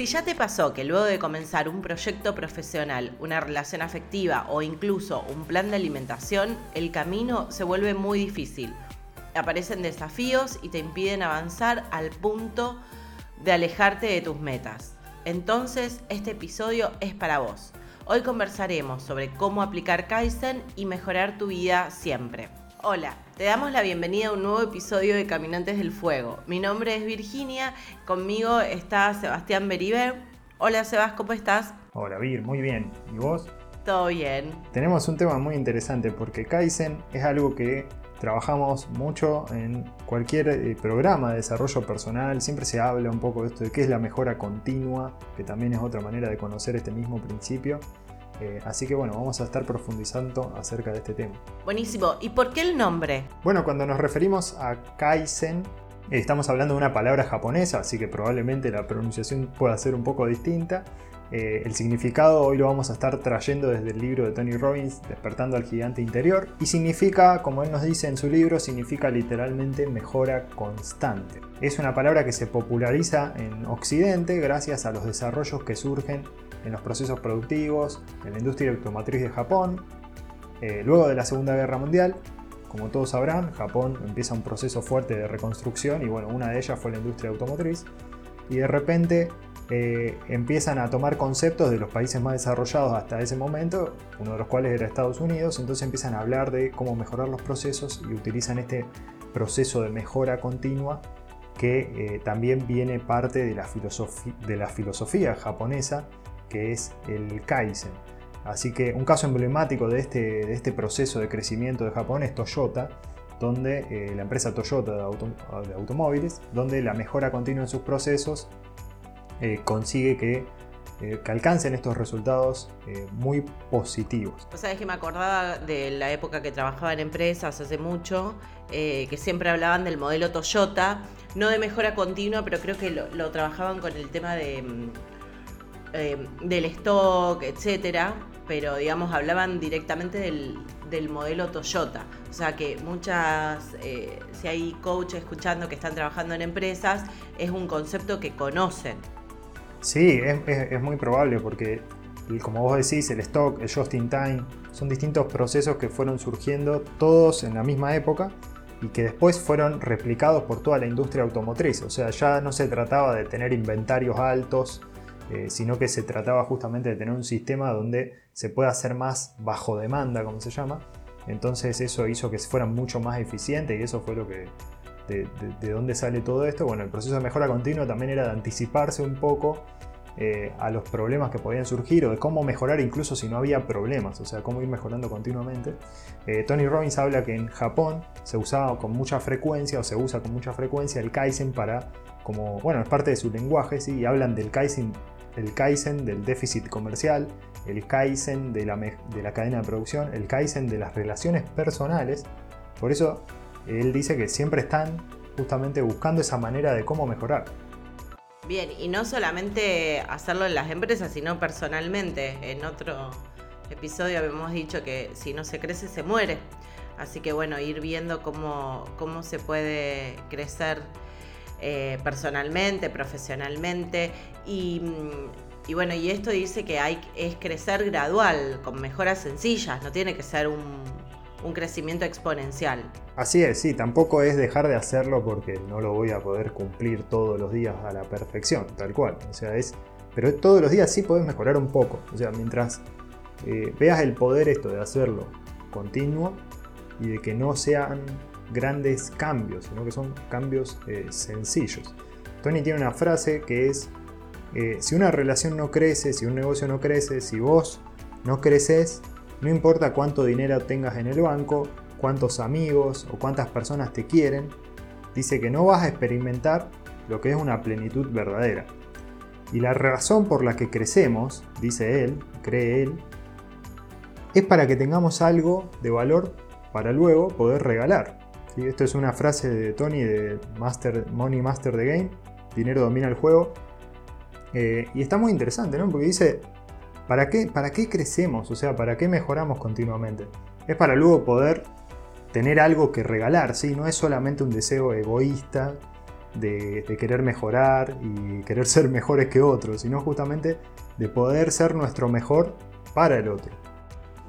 Si ya te pasó que luego de comenzar un proyecto profesional, una relación afectiva o incluso un plan de alimentación, el camino se vuelve muy difícil. Aparecen desafíos y te impiden avanzar al punto de alejarte de tus metas. Entonces, este episodio es para vos. Hoy conversaremos sobre cómo aplicar Kaizen y mejorar tu vida siempre. Hola, te damos la bienvenida a un nuevo episodio de Caminantes del Fuego. Mi nombre es Virginia, conmigo está Sebastián Beribe. Hola Sebas, ¿cómo estás? Hola Vir, muy bien. ¿Y vos? Todo bien. Tenemos un tema muy interesante porque Kaizen es algo que trabajamos mucho en cualquier eh, programa de desarrollo personal. Siempre se habla un poco de esto de qué es la mejora continua, que también es otra manera de conocer este mismo principio. Eh, así que bueno, vamos a estar profundizando acerca de este tema. Buenísimo. ¿Y por qué el nombre? Bueno, cuando nos referimos a Kaizen, estamos hablando de una palabra japonesa, así que probablemente la pronunciación pueda ser un poco distinta. Eh, el significado hoy lo vamos a estar trayendo desde el libro de Tony Robbins, Despertando al Gigante Interior, y significa, como él nos dice en su libro, significa literalmente mejora constante. Es una palabra que se populariza en Occidente gracias a los desarrollos que surgen en los procesos productivos, en la industria automotriz de Japón. Eh, luego de la Segunda Guerra Mundial, como todos sabrán, Japón empieza un proceso fuerte de reconstrucción y bueno, una de ellas fue la industria automotriz. Y de repente eh, empiezan a tomar conceptos de los países más desarrollados hasta ese momento, uno de los cuales era Estados Unidos, entonces empiezan a hablar de cómo mejorar los procesos y utilizan este proceso de mejora continua que eh, también viene parte de la, de la filosofía japonesa que es el Kaizen. Así que un caso emblemático de este, de este proceso de crecimiento de Japón es Toyota, donde eh, la empresa Toyota de, automóviles, donde la mejora continua en sus procesos eh, consigue que, eh, que, alcancen estos resultados muy positivos. O sea, que me acordaba de la época que trabajaba en empresas hace mucho, que siempre hablaban del modelo Toyota, no de mejora continua, pero creo que lo trabajaban con el tema de mm, eh, del stock, etcétera, pero digamos hablaban directamente del, modelo Toyota. O sea que muchas, eh, si hay coaches escuchando que están trabajando en empresas, es un concepto que conocen. Sí, es, muy probable porque, como vos decís, el stock, el just in time, son distintos procesos que fueron surgiendo todos en la misma época y que después fueron replicados por toda la industria automotriz. O sea, ya no se trataba de tener inventarios altos eh, sino que se trataba justamente de tener un sistema donde se pueda hacer más bajo demanda, como se llama. Entonces eso hizo que fueran mucho más eficientes y eso fue lo que... De, dónde sale todo esto. Bueno, el proceso de mejora continua también era de anticiparse un poco eh, a los problemas que podían surgir o de cómo mejorar incluso si no había problemas, o sea, cómo ir mejorando continuamente. Eh, Tony Robbins habla que en Japón se usaba con mucha frecuencia o se usa con mucha frecuencia el Kaizen para, como, bueno, es parte de su lenguaje, ¿sí? y hablan del Kaizen el Kaizen del déficit comercial, el Kaizen de la, de la cadena de producción, el Kaizen de las relaciones personales. Por eso él dice que siempre están justamente buscando esa manera de cómo mejorar. Bien, y no solamente hacerlo en las empresas, sino personalmente. En otro episodio habíamos dicho que si no se crece, se muere. Así que bueno, ir viendo cómo, cómo se puede crecer eh, personalmente, profesionalmente. Y, mm, y, bueno, y esto dice que hay, es crecer gradual, con mejoras sencillas, no tiene que ser un, crecimiento exponencial. Así es, sí, tampoco es dejar de hacerlo porque no lo voy a poder cumplir todos los días a la perfección, tal cual. O sea, es. Pero todos los días sí puedes mejorar un poco. O sea, mientras eh, veas el poder esto de hacerlo continuo y de que no sean grandes cambios, sino que son cambios eh, sencillos. Tony tiene una frase que es, eh, si una relación no crece, si un negocio no crece, si vos no creces, no importa cuánto dinero tengas en el banco, cuántos amigos o cuántas personas te quieren, dice que no vas a experimentar lo que es una plenitud verdadera. Y la razón por la que crecemos, dice él, cree él, es para que tengamos algo de valor para luego poder regalar. Esto es una frase de Tony de Master, Money Master the Game, dinero domina el juego. Eh, y está muy interesante, ¿no? Porque dice, ¿para qué, ¿para qué crecemos? O sea, ¿para qué mejoramos continuamente? Es para luego poder tener algo que regalar, ¿sí? No es solamente un deseo egoísta de, querer mejorar y querer ser mejores que otros, sino justamente de poder ser nuestro mejor para el otro.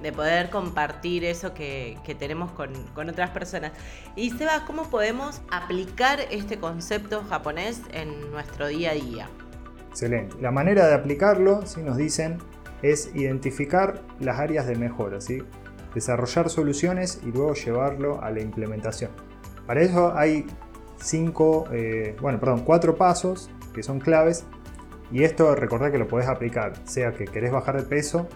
De poder compartir eso que, tenemos con, otras personas. Y Seba, ¿cómo podemos aplicar este concepto japonés en nuestro día a día? Excelente. La manera de aplicarlo, si nos dicen, es identificar las áreas de mejora, ¿sí? desarrollar soluciones y luego llevarlo a la implementación. Para eso hay cinco, eh, bueno, perdón, cuatro pasos que son claves y esto recordad que lo podés aplicar, sea que querés bajar de peso,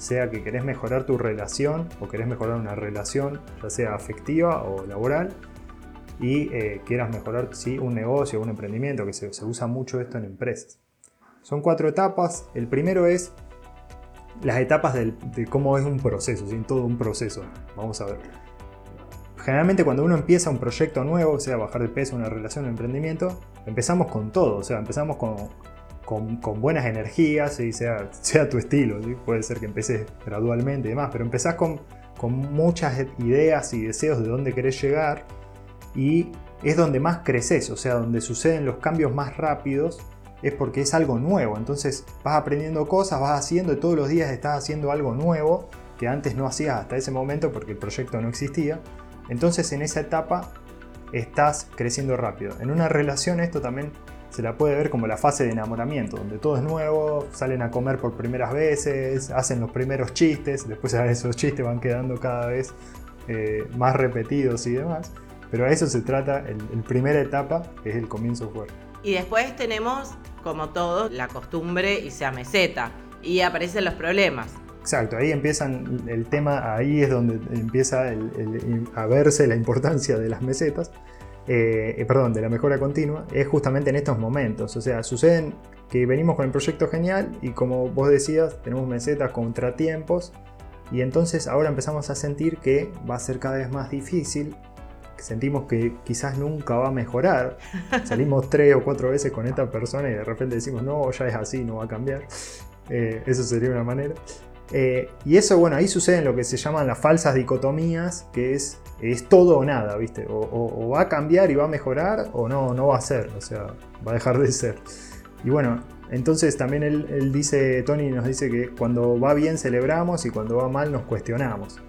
sea que querés mejorar tu relación o querés mejorar una relación, ya sea afectiva o laboral, y eh, quieras mejorar sí, un negocio un emprendimiento, que se, usa mucho esto en empresas. Son cuatro etapas. El primero es las etapas de cómo es un proceso, sin todo un proceso. Vamos a ver. Generalmente cuando uno empieza un proyecto nuevo, sea bajar de peso, una relación, un emprendimiento, empezamos con todo, o sea, empezamos con, con, buenas energías, y sea, sea tu estilo, puede ser que empeces gradualmente y demás, pero empezás con, con muchas ideas y deseos de dónde querés llegar y es donde más creces, o sea, donde suceden los cambios más rápidos es porque es algo nuevo. Entonces vas aprendiendo cosas, vas haciendo y todos los días estás haciendo algo nuevo que antes no hacías hasta ese momento porque el proyecto no existía. Entonces en esa etapa estás creciendo rápido. En una relación esto también se la puede ver como la fase de enamoramiento, donde todo es nuevo, salen a comer por primeras veces, hacen los primeros chistes, después esos chistes van quedando cada vez eh, más repetidos y demás. Pero a eso se trata el, primera etapa, es el comienzo fuerte. Y después tenemos, como todo, la costumbre y sea meseta. Y aparecen los problemas. Exacto, ahí empiezan el tema, ahí es donde empieza a verse la importancia de las mesetas, eh, eh, perdón, de la mejora continua, es justamente en estos momentos. O sea, suceden que venimos con el proyecto genial y como vos decías, tenemos mesetas, contratiempos, y entonces ahora empezamos a sentir que va a ser cada vez más difícil sentimos que quizás nunca va a mejorar. Salimos tres o cuatro veces con esta persona y de repente decimos, no, ya es así, no va a cambiar. Eh, eso sería una manera. Eh, y eso, bueno, ahí suceden lo que se llaman las falsas dicotomías, que es, es todo o nada, ¿viste? O, va a cambiar y va a mejorar, o no, no va a ser, o sea, va a dejar de ser. Y bueno, entonces también él, él dice, Tony nos dice que cuando va bien celebramos y cuando va mal nos cuestionamos.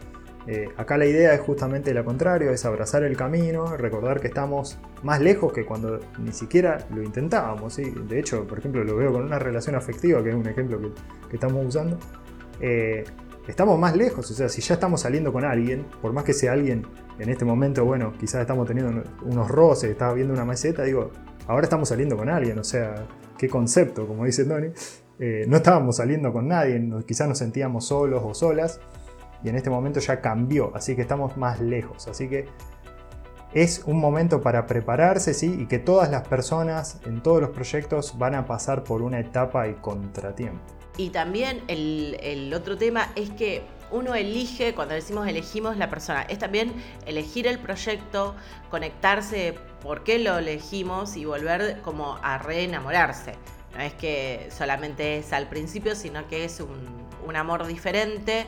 Eh, acá la idea es justamente lo contrario, es abrazar el camino, recordar que estamos más lejos que cuando ni siquiera lo intentábamos. De hecho, por ejemplo, lo veo con una relación afectiva, que es un ejemplo que, estamos usando. Eh, estamos más lejos, o sea, si ya estamos saliendo con alguien, por más que sea alguien en este momento, bueno, quizás estamos teniendo unos roces, estaba viendo una meseta, digo, ahora estamos saliendo con alguien, o sea, qué concepto, como dice Tony. Eh, no estábamos saliendo con nadie, quizás nos sentíamos solos o solas, y en este momento ya cambió, así que estamos más lejos. Así que es un momento para prepararse, ¿sí? Y que todas las personas en todos los proyectos van a pasar por una etapa y contratiempo. Y también el, otro tema es que uno elige, cuando decimos elegimos la persona, es también elegir el proyecto, conectarse por qué lo elegimos y volver como a reenamorarse. No es que solamente es al principio, sino que es un, amor diferente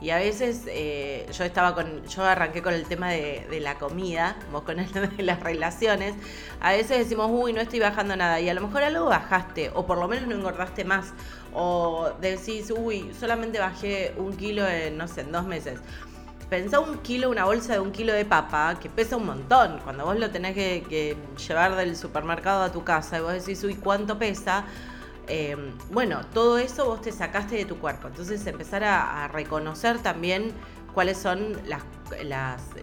y a veces eh, yo estaba con, yo arranqué con el tema de, la comida, vos con el de las relaciones. A veces decimos, uy, no estoy bajando nada. Y a lo mejor algo bajaste, o por lo menos no engordaste más. O decís, uy, solamente bajé un kilo en, no sé, en dos meses. Pensá un kilo, una bolsa de un kilo de papa, que pesa un montón. Cuando vos lo tenés que, llevar del supermercado a tu casa y vos decís, uy, ¿cuánto pesa? Em, bueno, todo eso vos te sacaste de tu cuerpo. Entonces empezar a, reconocer también cuáles son las,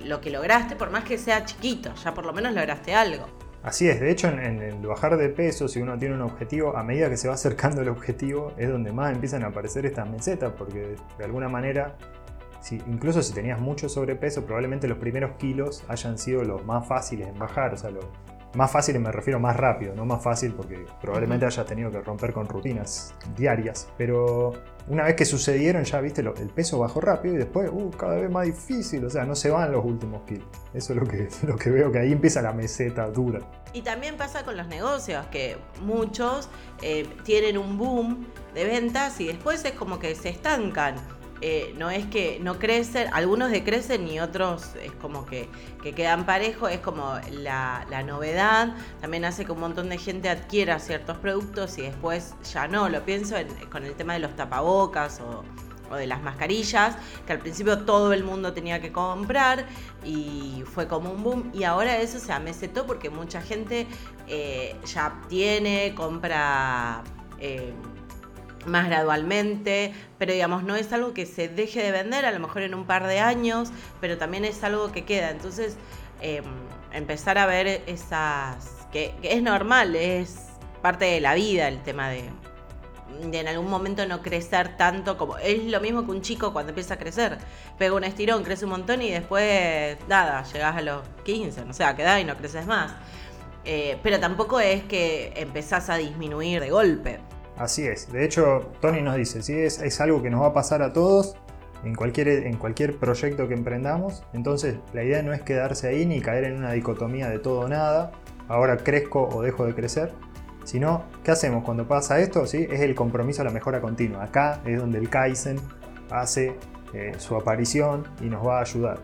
lo que lograste, por más que sea chiquito, ya por lo menos lograste algo. Así es, de hecho en, el bajar de peso, si uno tiene un objetivo, a medida que se va acercando el objetivo, es donde más empiezan a aparecer estas mesetas, porque de alguna manera, si, incluso si tenías mucho sobrepeso, probablemente los primeros kilos hayan sido los más fáciles en bajar, o sea, lo, más fácil me refiero más rápido, no más fácil porque probablemente hayas tenido que romper con rutinas diarias. Pero una vez que sucedieron ya, viste, el peso bajó rápido y después, uh, cada vez más difícil. O sea, no se van los últimos kilos. Eso es lo que, lo que veo, que ahí empieza la meseta dura. Y también pasa con los negocios, que muchos eh, tienen un boom de ventas y después es como que se estancan. Eh, no es que no crecen, algunos decrecen y otros es como que, quedan parejos, es como la, novedad, también hace que un montón de gente adquiera ciertos productos y después ya no, lo pienso con el tema de los tapabocas o, de las mascarillas, que al principio todo el mundo tenía que comprar y fue como un boom. Y ahora eso se amesetó porque mucha gente eh, ya tiene, compra... Eh, más gradualmente, pero digamos, no es algo que se deje de vender, a lo mejor en un par de años, pero también es algo que queda. Entonces, em, empezar a ver esas, que, es normal, es parte de la vida el tema de, de, en algún momento no crecer tanto como, es lo mismo que un chico cuando empieza a crecer, pega un estirón, crece un montón y después, nada, llegas a los 15, no sé, sea, quedás y no creces más. Eh, pero tampoco es que empezás a disminuir de golpe. Así es. De hecho, Tony nos dice, si es, algo que nos va a pasar a todos en cualquier, en cualquier proyecto que emprendamos. Entonces, la idea no es quedarse ahí ni caer en una dicotomía de todo o nada. Ahora crezco o dejo de crecer. Sino, ¿qué hacemos cuando pasa esto? ¿Sí? Es el compromiso a la mejora continua. Acá es donde el Kaizen hace eh, su aparición y nos va a ayudar.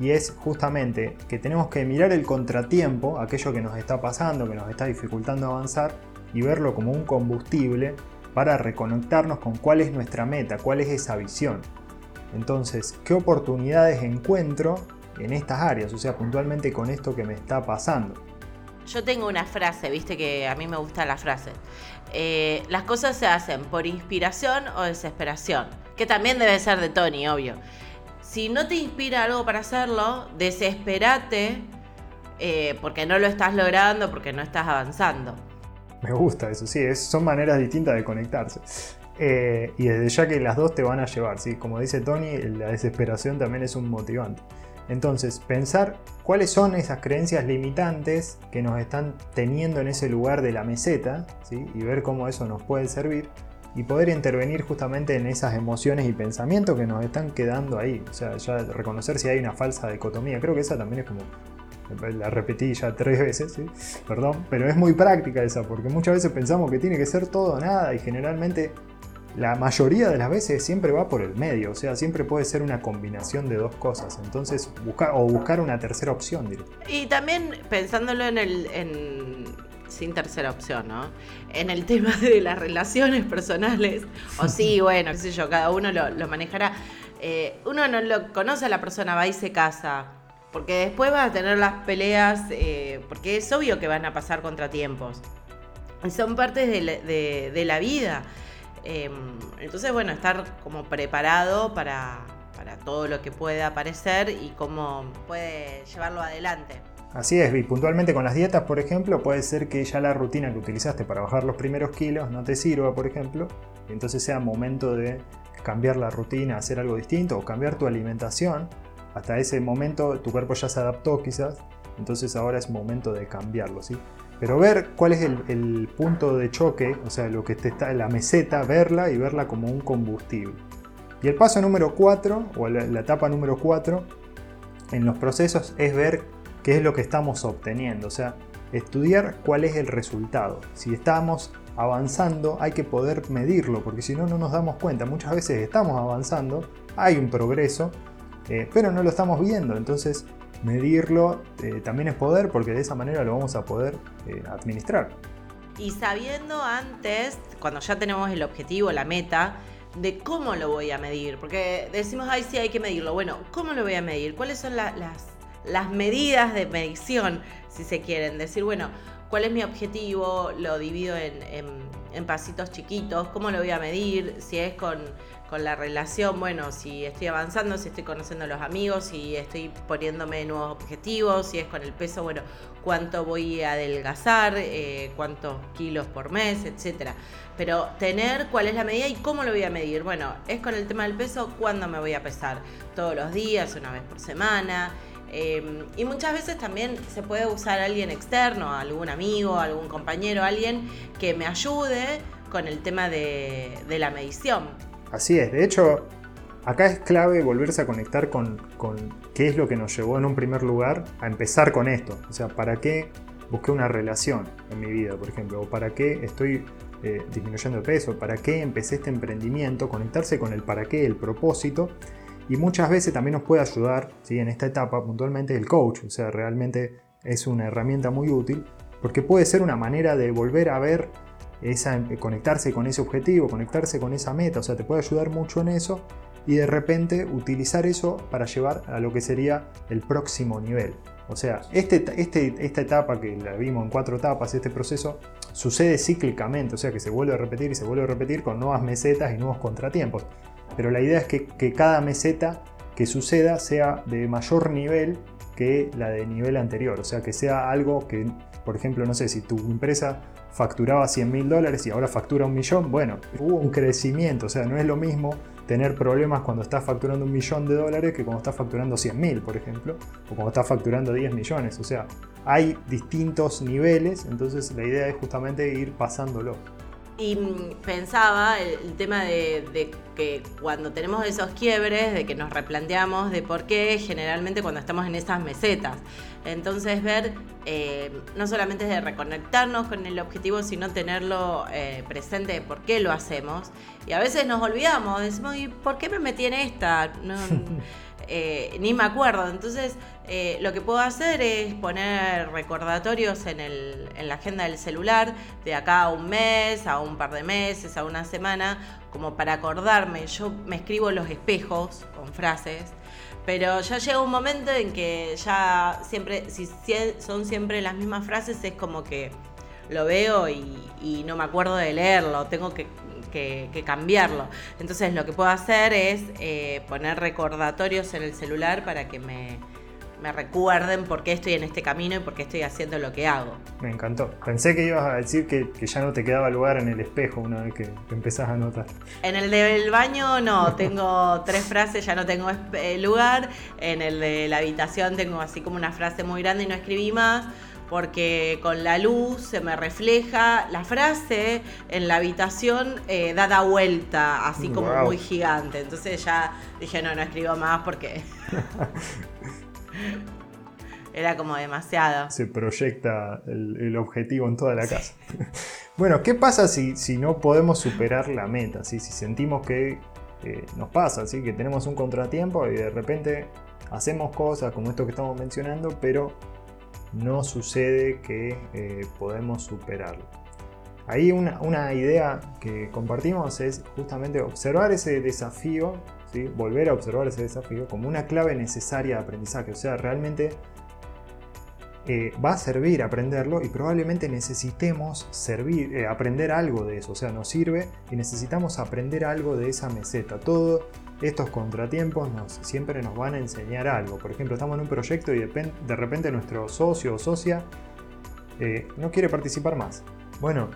Y es justamente que tenemos que mirar el contratiempo, aquello que nos está pasando, que nos está dificultando avanzar, y verlo como un combustible para reconectarnos con cuál es nuestra meta, cuál es esa visión. Entonces, ¿qué oportunidades encuentro en estas áreas? O sea, puntualmente con esto que me está pasando. Yo tengo una frase, viste que a mí me gusta la frase. Eh, las cosas se hacen por inspiración o desesperación, que también debe ser de Tony, obvio. Si no te inspira algo para hacerlo, desesperate eh, porque no lo estás logrando, porque no estás avanzando. Me gusta eso, sí, son maneras distintas de conectarse. Eh, y desde ya que las dos te van a llevar, ¿sí? como dice Tony, la desesperación también es un motivante. Entonces, pensar cuáles son esas creencias limitantes que nos están teniendo en ese lugar de la meseta ¿sí? y ver cómo eso nos puede servir y poder intervenir justamente en esas emociones y pensamientos que nos están quedando ahí. O sea, ya reconocer si hay una falsa dicotomía. Creo que esa también es como la repetí ya tres veces, perdón, pero es muy práctica esa, porque muchas veces pensamos que tiene que ser todo o nada y generalmente la mayoría de las veces siempre va por el medio, o sea, siempre puede ser una combinación de dos cosas, entonces buscar o buscar una tercera opción. Y también pensándolo en el... sin tercera opción, ¿no? En el tema de las relaciones personales, o sí, bueno, qué sé yo, cada uno lo, manejará. Eh, uno no lo conoce a la persona, va y se casa porque después vas a tener las peleas, eh, porque es obvio que van a pasar contratiempos. Son partes de la, vida. Em, entonces, bueno, estar como preparado para, para todo lo que pueda aparecer y cómo puede llevarlo adelante. Así es, y puntualmente con las dietas, por ejemplo, puede ser que ya la rutina que utilizaste para bajar los primeros kilos no te sirva, por ejemplo, y entonces sea momento de cambiar la rutina, hacer algo distinto o cambiar tu alimentación hasta ese momento tu cuerpo ya se adaptó quizás, entonces ahora es momento de cambiarlo, ¿sí? Pero ver cuál es el, punto de choque, o sea, lo que te está la meseta, verla y verla como un combustible. Y el paso número 4, o la, la etapa número 4, en los procesos es ver qué es lo que estamos obteniendo, o sea, estudiar cuál es el resultado. Si estamos avanzando, hay que poder medirlo, porque si no, no nos damos cuenta. Muchas veces estamos avanzando, hay un progreso, eh, pero no lo estamos viendo, entonces medirlo eh, también es poder porque de esa manera lo vamos a poder eh, administrar. Y sabiendo antes, cuando ya tenemos el objetivo, la meta, de cómo lo voy a medir, porque decimos, ay, sí, hay que medirlo. Bueno, ¿cómo lo voy a medir? ¿Cuáles son las, las medidas de medición, si se quieren? Decir, bueno, ¿cuál es mi objetivo? Lo divido en, en pasitos chiquitos, ¿cómo lo voy a medir? Si es con con la relación, bueno, si estoy avanzando, si estoy conociendo a los amigos, si estoy poniéndome nuevos objetivos, si es con el peso, bueno, cuánto voy a adelgazar, eh, cuántos kilos por mes, etcétera. Pero tener cuál es la medida y cómo lo voy a medir. Bueno, es con el tema del peso, cuándo me voy a pesar. Todos los días, una vez por semana. Em, y muchas veces también se puede usar alguien externo, algún amigo, algún compañero, alguien que me ayude con el tema de la medición. Así es, de hecho, acá es clave volverse a conectar con, qué es lo que nos llevó en un primer lugar a empezar con esto. O sea, ¿para qué busqué una relación en mi vida, por ejemplo? ¿O para qué estoy eh, disminuyendo de peso, para qué empecé este emprendimiento, conectarse con el para qué, el propósito. Y muchas veces también nos puede ayudar ¿sí? en esta etapa puntualmente el coach, o sea, realmente es una herramienta muy útil porque puede ser una manera de volver a ver esa, conectarse con ese objetivo, conectarse con esa meta, o sea, te puede ayudar mucho en eso y de repente utilizar eso para llevar a lo que sería el próximo nivel. O sea, este, este, esta etapa que la vimos en cuatro etapas, este proceso, sucede cíclicamente, o sea que se vuelve a repetir y se vuelve a repetir con nuevas mesetas y nuevos contratiempos. Pero la idea es que, que cada meseta que suceda sea de mayor nivel que la de nivel anterior, o sea que sea algo que, por ejemplo, no sé, si tu empresa facturaba 100 mil dólares y ahora factura un millón, bueno, hubo un crecimiento, o sea, no es lo mismo tener problemas cuando estás facturando un millón de dólares que cuando estás facturando 100 mil, por ejemplo, o cuando estás facturando 10 millones. O sea, hay distintos niveles, entonces la idea es justamente ir pasándolo. Y mm, pensaba el, tema de, que cuando tenemos esos quiebres, de que nos replanteamos de por qué generalmente cuando estamos en esas mesetas. Entonces ver, eh, no solamente de reconectarnos con el objetivo, sino tenerlo eh, presente de por qué lo hacemos. Y a veces nos olvidamos, decimos, ¿y por qué me metí en esta? Eh, ni me acuerdo. Entonces, lo que puedo hacer es poner recordatorios en, el, en la agenda del celular de acá a un mes, a un par de meses, a una semana, como para acordarme. Yo me escribo los espejos con frases pero ya llega un momento en que ya siempre, si son siempre las mismas frases, es como que lo veo y, no me acuerdo de leerlo, tengo que, cambiarlo. Entonces lo que puedo hacer es eh, poner recordatorios en el celular para que me, me recuerden por qué estoy en este camino y por qué estoy haciendo lo que hago. Me encantó. Pensé que ibas a decir que, ya no te quedaba lugar en el espejo una vez que, empezás a anotar. En el del baño no, tengo tres frases, ya no tengo eh, lugar. En el de la habitación tengo así como una frase muy grande y no escribí más porque con la luz se me refleja la frase en la habitación eh, dada vuelta, así como muy gigante. Entonces ya dije, no, no escribo más porque Era como demasiado. Se proyecta el, objetivo en toda la casa. bueno, ¿qué pasa si, si, no podemos superar la meta? Si sentimos que eh, nos pasa, ¿sí? que tenemos un contratiempo y de repente hacemos cosas como esto que estamos mencionando, pero no sucede que eh, podemos superarlo. Ahí una, una, idea que compartimos es justamente observar ese desafío volver a observar ese desafío como una clave necesaria de aprendizaje. O sea, realmente eh, va a servir aprenderlo y probablemente necesitemos eh, aprender algo de eso. O sea, nos sirve y necesitamos aprender algo de esa meseta. Todos estos contratiempos nos, siempre nos van a enseñar algo. Por ejemplo, estamos en un proyecto y de, repente nuestro socio o socia eh, no quiere participar más. Bueno,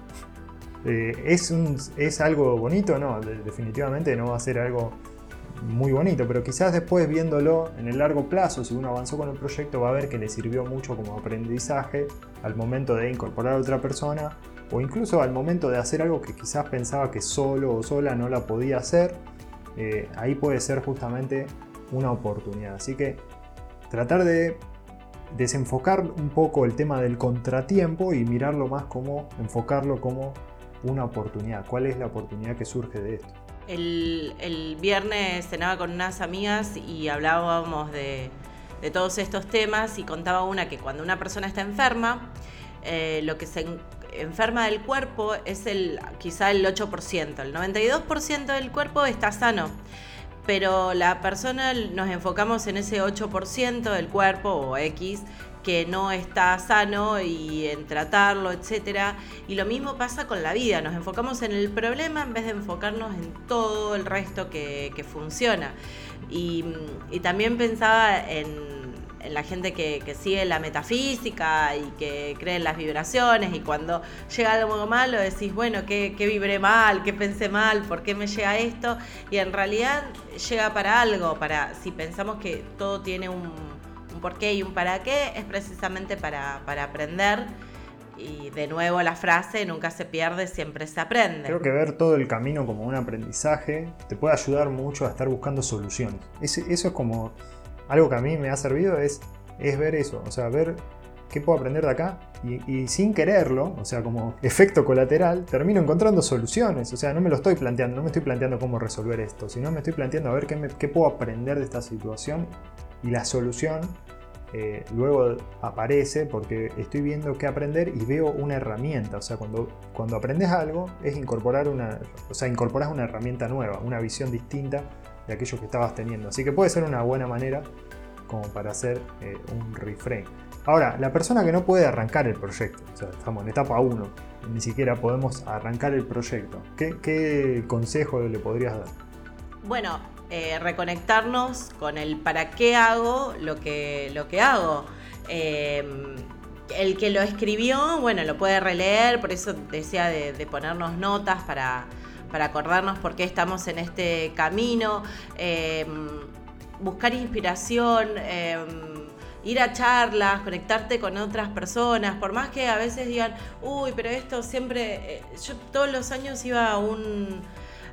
¿es, ¿es algo bonito? No, definitivamente no va a ser algo muy bonito, pero quizás después viéndolo en el largo plazo, si uno avanzó con el proyecto, va a ver que le sirvió mucho como aprendizaje al momento de incorporar a otra persona o incluso al momento de hacer algo que quizás pensaba que solo o sola no la podía hacer. Eh, ahí puede ser justamente una oportunidad. Así que tratar de desenfocar un poco el tema del contratiempo y mirarlo más como enfocarlo como una oportunidad. ¿Cuál es la oportunidad que surge de esto? El, viernes cenaba con unas amigas y hablábamos de, todos estos temas y contaba una que cuando una persona está enferma, eh, lo que se enferma del cuerpo es el quizá el 8%, el 92% del cuerpo está sano. Pero la persona nos enfocamos en ese 8% del cuerpo o X que no está sano y en tratarlo, etc. Y lo mismo pasa con la vida, nos enfocamos en el problema en vez de enfocarnos en todo el resto que, funciona. Y, también pensaba en, la gente que, sigue la metafísica y que cree en las vibraciones y cuando llega algo malo decís, bueno, ¿qué, qué vibré mal? ¿Qué pensé mal? ¿Por qué me llega esto? Y en realidad llega para algo, para si pensamos que todo tiene un por qué y un para qué, es precisamente para, aprender. Y de nuevo la frase, nunca se pierde, siempre se aprende. Creo que ver todo el camino como un aprendizaje te puede ayudar mucho a estar buscando soluciones. Eso, es como algo que a mí me ha servido, es, es ver eso, o sea, ver ¿qué puedo aprender de acá? Y, sin quererlo, o sea, como efecto colateral, termino encontrando soluciones. O sea, no me lo estoy planteando, no me estoy planteando cómo resolver esto, sino me estoy planteando a ver qué, qué puedo aprender de esta situación y la solución eh, luego aparece porque estoy viendo qué aprender y veo una herramienta. O sea, cuando, cuando aprendes algo es incorporar una, o sea, incorporas una herramienta nueva, una visión distinta de aquello que estabas teniendo. Así que puede ser una buena manera como para hacer eh, un reframe. Ahora, la persona que no puede arrancar el proyecto, estamos en etapa 1, ni siquiera podemos arrancar el proyecto. ¿Qué, qué consejo le podrías dar? Bueno, eh, reconectarnos con el para qué hago lo que, lo que hago. Em, el que lo escribió, bueno, lo puede releer, por eso decía de, ponernos notas para, acordarnos por qué estamos en este camino, em, buscar inspiración em, ir a charlas, conectarte con otras personas, por más que a veces digan, uy, pero esto siempre, eh, yo todos los años iba a un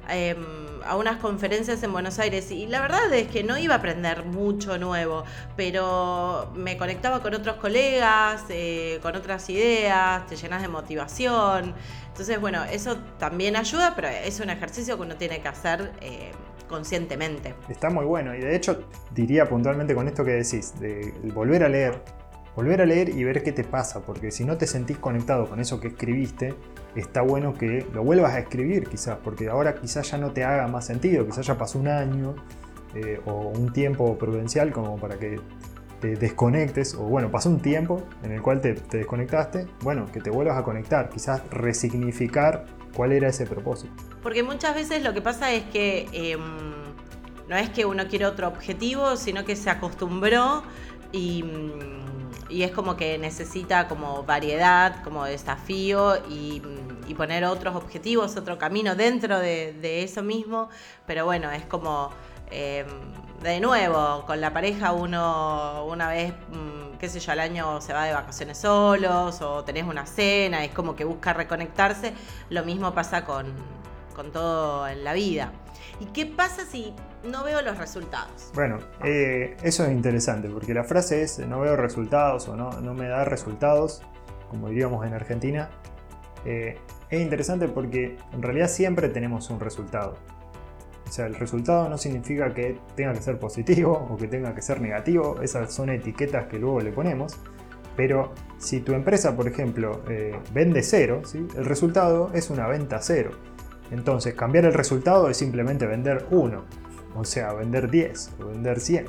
Em, a unas conferencias en Buenos Aires y la verdad es que no iba a aprender mucho nuevo, pero me conectaba con otros colegas, eh, con otras ideas, te llenas de motivación. Entonces, bueno, eso también ayuda, pero es un ejercicio que uno tiene que hacer eh, conscientemente. Está muy bueno y de hecho diría puntualmente con esto que decís, de volver a leer, volver a leer y ver qué te pasa, porque si no te sentís conectado con eso que escribiste, está bueno que lo vuelvas a escribir quizás, porque ahora quizás ya no te haga más sentido, quizás ya pasó un año eh, o un tiempo prudencial como para que te desconectes, o bueno, pasó un tiempo en el cual te, desconectaste, bueno, que te vuelvas a conectar, quizás resignificar cuál era ese propósito. Porque muchas veces lo que pasa es que em, no es que uno quiere otro objetivo, sino que se acostumbró y y es como que necesita como variedad, como desafío y, poner otros objetivos, otro camino dentro de, eso mismo, pero bueno, es como... Em, de nuevo, con la pareja uno una vez, mm, qué sé yo, al año se va de vacaciones solos o tenés una cena, es como que busca reconectarse. Lo mismo pasa con, con todo en la vida. ¿Y qué pasa si no veo los resultados? Bueno, eh, eso es interesante, porque la frase es no veo resultados o no, no me da resultados, como diríamos en Argentina. Eh, es interesante porque en realidad siempre tenemos un resultado. O sea, el resultado no significa que tenga que ser positivo o que tenga que ser negativo, esas son etiquetas que luego le ponemos. Pero si tu empresa, por ejemplo, eh, vende cero, el resultado es una venta cero. Entonces, cambiar el resultado es simplemente vender uno, o sea, vender 10 o vender 100.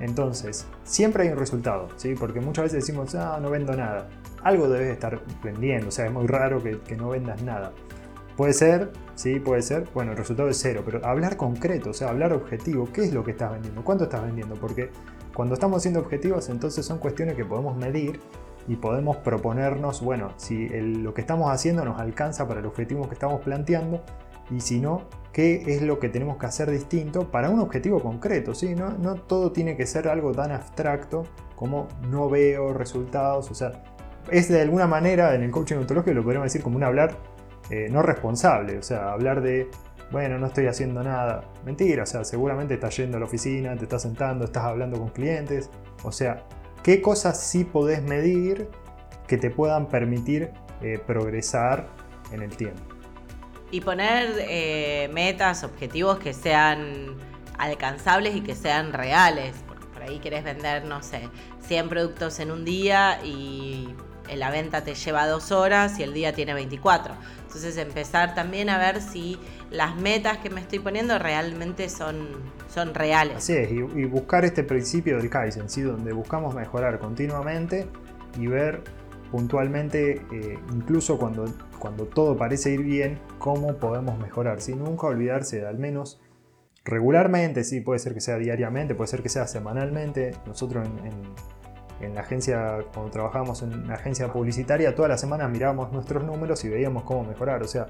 Entonces, siempre hay un resultado, ¿sí? porque muchas veces decimos, ah, no vendo nada. Algo debes estar vendiendo, o sea, es muy raro que, no vendas nada. Puede ser, sí, puede ser, bueno, el resultado es cero, pero hablar concreto, o sea, hablar objetivo, ¿qué es lo que estás vendiendo? ¿Cuánto estás vendiendo? Porque cuando estamos haciendo objetivos, entonces son cuestiones que podemos medir y podemos proponernos, bueno, si lo que estamos haciendo nos alcanza para el objetivo que estamos planteando y si no, qué es lo que tenemos que hacer distinto para un objetivo concreto. ¿sí? No, no todo tiene que ser algo tan abstracto como no veo resultados, o sea, es de alguna manera en el coaching ontológico lo podríamos decir como un hablar eh, no responsable, o sea, hablar de, bueno, no estoy haciendo nada. Mentira, o sea, seguramente estás yendo a la oficina, te estás sentando, estás hablando con clientes, o sea, ¿Qué cosas sí podés medir que te puedan permitir eh, progresar en el tiempo? Y poner eh, metas, objetivos que sean alcanzables y que sean reales. Por ahí querés vender, no sé, 100 productos en un día y la venta te lleva dos horas y el día tiene 24. Entonces empezar también a ver si las metas que me estoy poniendo realmente son, son reales. Así es, y, buscar este principio del Kaizen, ¿sí? donde buscamos mejorar continuamente y ver puntualmente, eh, incluso cuando, cuando todo parece ir bien, cómo podemos mejorar. Sin nunca olvidarse al menos regularmente, sí, puede ser que sea diariamente, puede ser que sea semanalmente. Nosotros en la agencia, cuando trabajábamos en la agencia publicitaria, todas las semanas mirábamos nuestros números y veíamos cómo mejorar. O sea,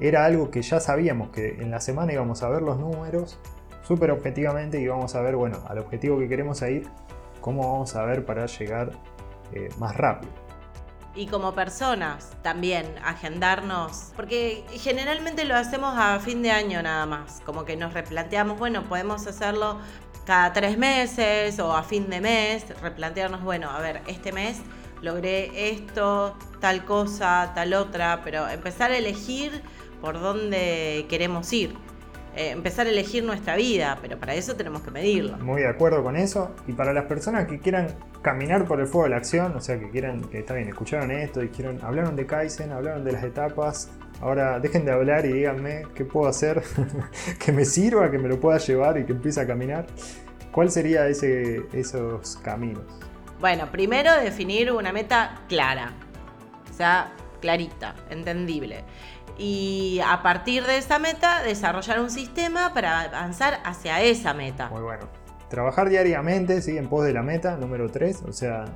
era algo que ya sabíamos que en la semana íbamos a ver los números súper objetivamente y íbamos a ver, bueno, al objetivo que queremos ir, cómo vamos a ver para llegar eh, más rápido. Y como personas también, agendarnos, porque generalmente lo hacemos a fin de año nada más, como que nos replanteamos, bueno, podemos hacerlo cada tres meses o a fin de mes, replantearnos, bueno, a ver, este mes, logré esto, tal cosa, tal otra, pero empezar a elegir por dónde queremos ir. Eh, empezar a elegir nuestra vida, pero para eso tenemos que medirlo. Muy de acuerdo con eso. Y para las personas que quieran caminar por el fuego de la acción, o sea, que quieran, que está bien, escucharon esto, dijeron, hablaron de Kaizen, hablaron de las etapas, ahora dejen de hablar y díganme qué puedo hacer que me sirva, que me lo pueda llevar y que empiece a caminar. ¿Cuál sería ese, esos caminos? Bueno, primero definir una meta clara, o sea, clarita, entendible y a partir de esa meta desarrollar un sistema para avanzar hacia esa meta. Muy bueno. Trabajar diariamente, ¿sí? En pos de la meta, número 3, o sea,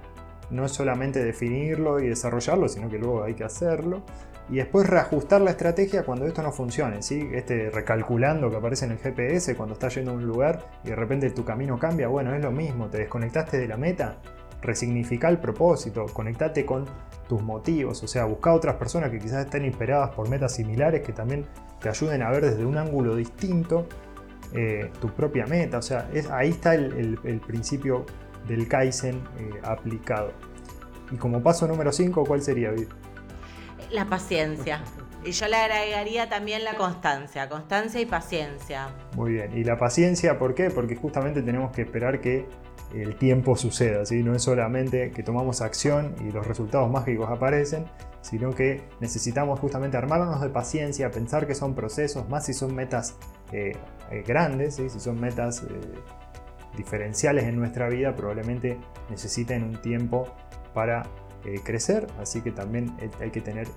no es solamente definirlo y desarrollarlo, sino que luego hay que hacerlo. Y después reajustar la estrategia cuando esto no funcione, ¿sí? Este recalculando que aparece en el GPS cuando estás yendo a un lugar y de repente tu camino cambia, bueno, es lo mismo, te desconectaste de la meta, resignifica el propósito, conectate con tus motivos, o sea, busca otras personas que quizás estén inspiradas por metas similares que también te ayuden a ver desde un ángulo distinto eh, tu propia meta, o sea, es, ahí está el, principio del Kaizen eh, aplicado. Y como paso número 5, ¿cuál sería, La paciencia. Y yo le agregaría también la constancia, constancia y paciencia. Muy bien, y la paciencia, ¿por qué? Porque justamente tenemos que esperar que el tiempo suceda, ¿sí? no es solamente que tomamos acción y los resultados mágicos aparecen, sino que necesitamos justamente armarnos de paciencia, pensar que son procesos, más si son metas eh, eh, grandes, si son metas eh, diferenciales en nuestra vida, probablemente necesiten un tiempo para crecer, así que también hay que tener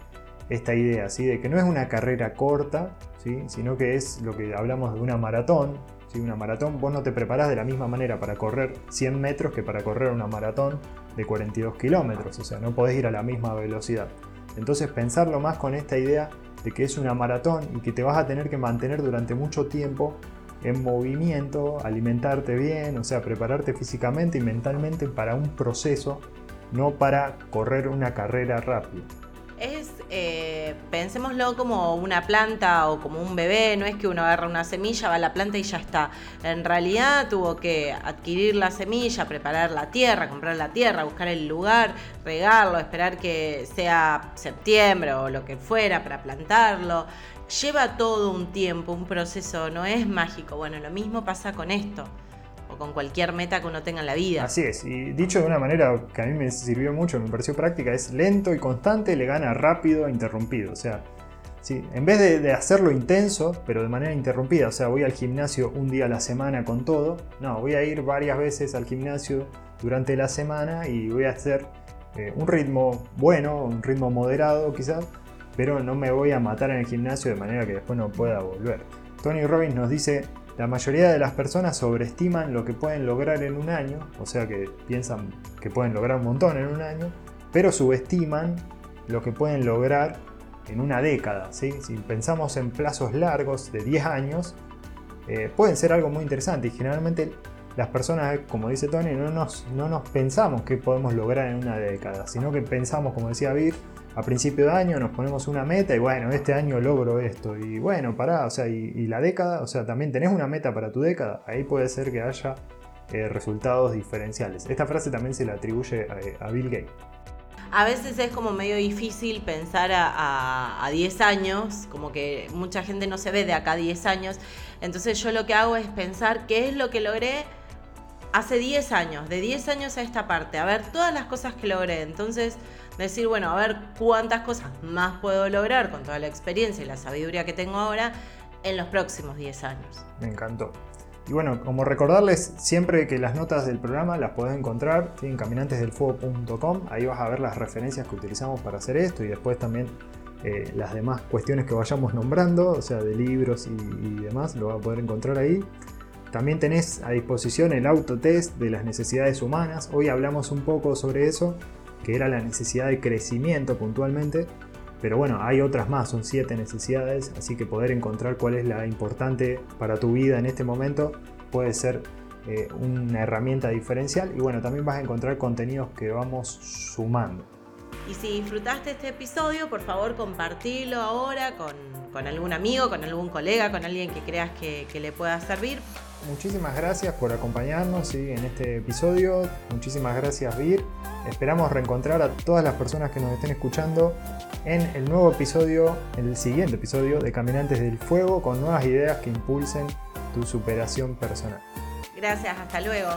esta idea, ¿sí? de que no es una carrera corta, ¿sí? sino que es lo que hablamos de una maratón, si Una maratón, vos no te preparás de la misma manera para correr 100 metros que para correr una maratón de 42 kilómetros, o sea, no podés ir a la misma velocidad. Entonces pensarlo más con esta idea de que es una maratón y que te vas a tener que mantener durante mucho tiempo en movimiento, alimentarte bien, o sea, prepararte físicamente y mentalmente para un proceso, no para correr una carrera rápida es, eh, pensémoslo como una planta o como un bebé, no es que uno agarra una semilla, va a la planta y ya está. En realidad tuvo que adquirir la semilla, preparar la tierra, comprar la tierra, buscar el lugar, regarlo, esperar que sea septiembre o lo que fuera para plantarlo. Lleva todo un tiempo, un proceso, no es mágico. Bueno, lo mismo pasa con esto con cualquier meta que uno tenga en la vida. Así es, y dicho de una manera que a mí me sirvió mucho, me pareció práctica, es lento y constante, le gana rápido e interrumpido. O sea, ¿sí? en vez de, hacerlo intenso, pero de manera interrumpida, o sea, voy al gimnasio un día a la semana con todo, no, voy a ir varias veces al gimnasio durante la semana y voy a hacer eh, un ritmo bueno, un ritmo moderado quizás, pero no me voy a matar en el gimnasio de manera que después no pueda volver. Tony Robbins nos dice, la mayoría de las personas sobreestiman lo que pueden lograr en un año, o sea que piensan que pueden lograr un montón en un año, pero subestiman lo que pueden lograr en una década. Si pensamos en plazos largos de 10 años, eh, pueden ser algo muy interesante y generalmente las personas, como dice Tony, no nos, no nos pensamos que podemos lograr en una década, sino que pensamos, como decía Vir, a principio de año nos ponemos una meta y bueno, este año logro esto. Y bueno, pará, o sea, y, la década, o sea, también tenés una meta para tu década, ahí puede ser que haya eh, resultados diferenciales. Esta frase también se le atribuye a, Bill Gates. A veces es como medio difícil pensar a, 10 años, como que mucha gente no se ve de acá a 10 años. Entonces yo lo que hago es pensar qué es lo que logré hace 10 años, de 10 años a esta parte, a ver todas las cosas que logré. Entonces decir, bueno, a ver cuántas cosas más puedo lograr con toda la experiencia y la sabiduría que tengo ahora en los próximos 10 años. Me encantó. Y bueno, como recordarles siempre que las notas del programa las podés encontrar en caminantesdelfuego.com. Ahí vas a ver las referencias que utilizamos para hacer esto y después también eh, las demás cuestiones que vayamos nombrando, o sea, de libros y, y demás, lo vas a poder encontrar ahí. También tenés a disposición el autotest de las necesidades humanas. Hoy hablamos un poco sobre eso que era la necesidad de crecimiento puntualmente. Pero bueno, hay otras más, son siete necesidades, así que poder encontrar cuál es la importante para tu vida en este momento puede ser eh, una herramienta diferencial. Y bueno, también vas a encontrar contenidos que vamos sumando. Y si disfrutaste este episodio, por favor compartilo ahora con, algún amigo, con algún colega, con alguien que creas que, que le pueda servir muchísimas gracias por acompañarnos en este episodio. Muchísimas gracias, Vir. Esperamos reencontrar a todas las personas que nos estén escuchando en el nuevo episodio, en el siguiente episodio de Caminantes del Fuego, con nuevas ideas que impulsen tu superación personal. Gracias, hasta luego.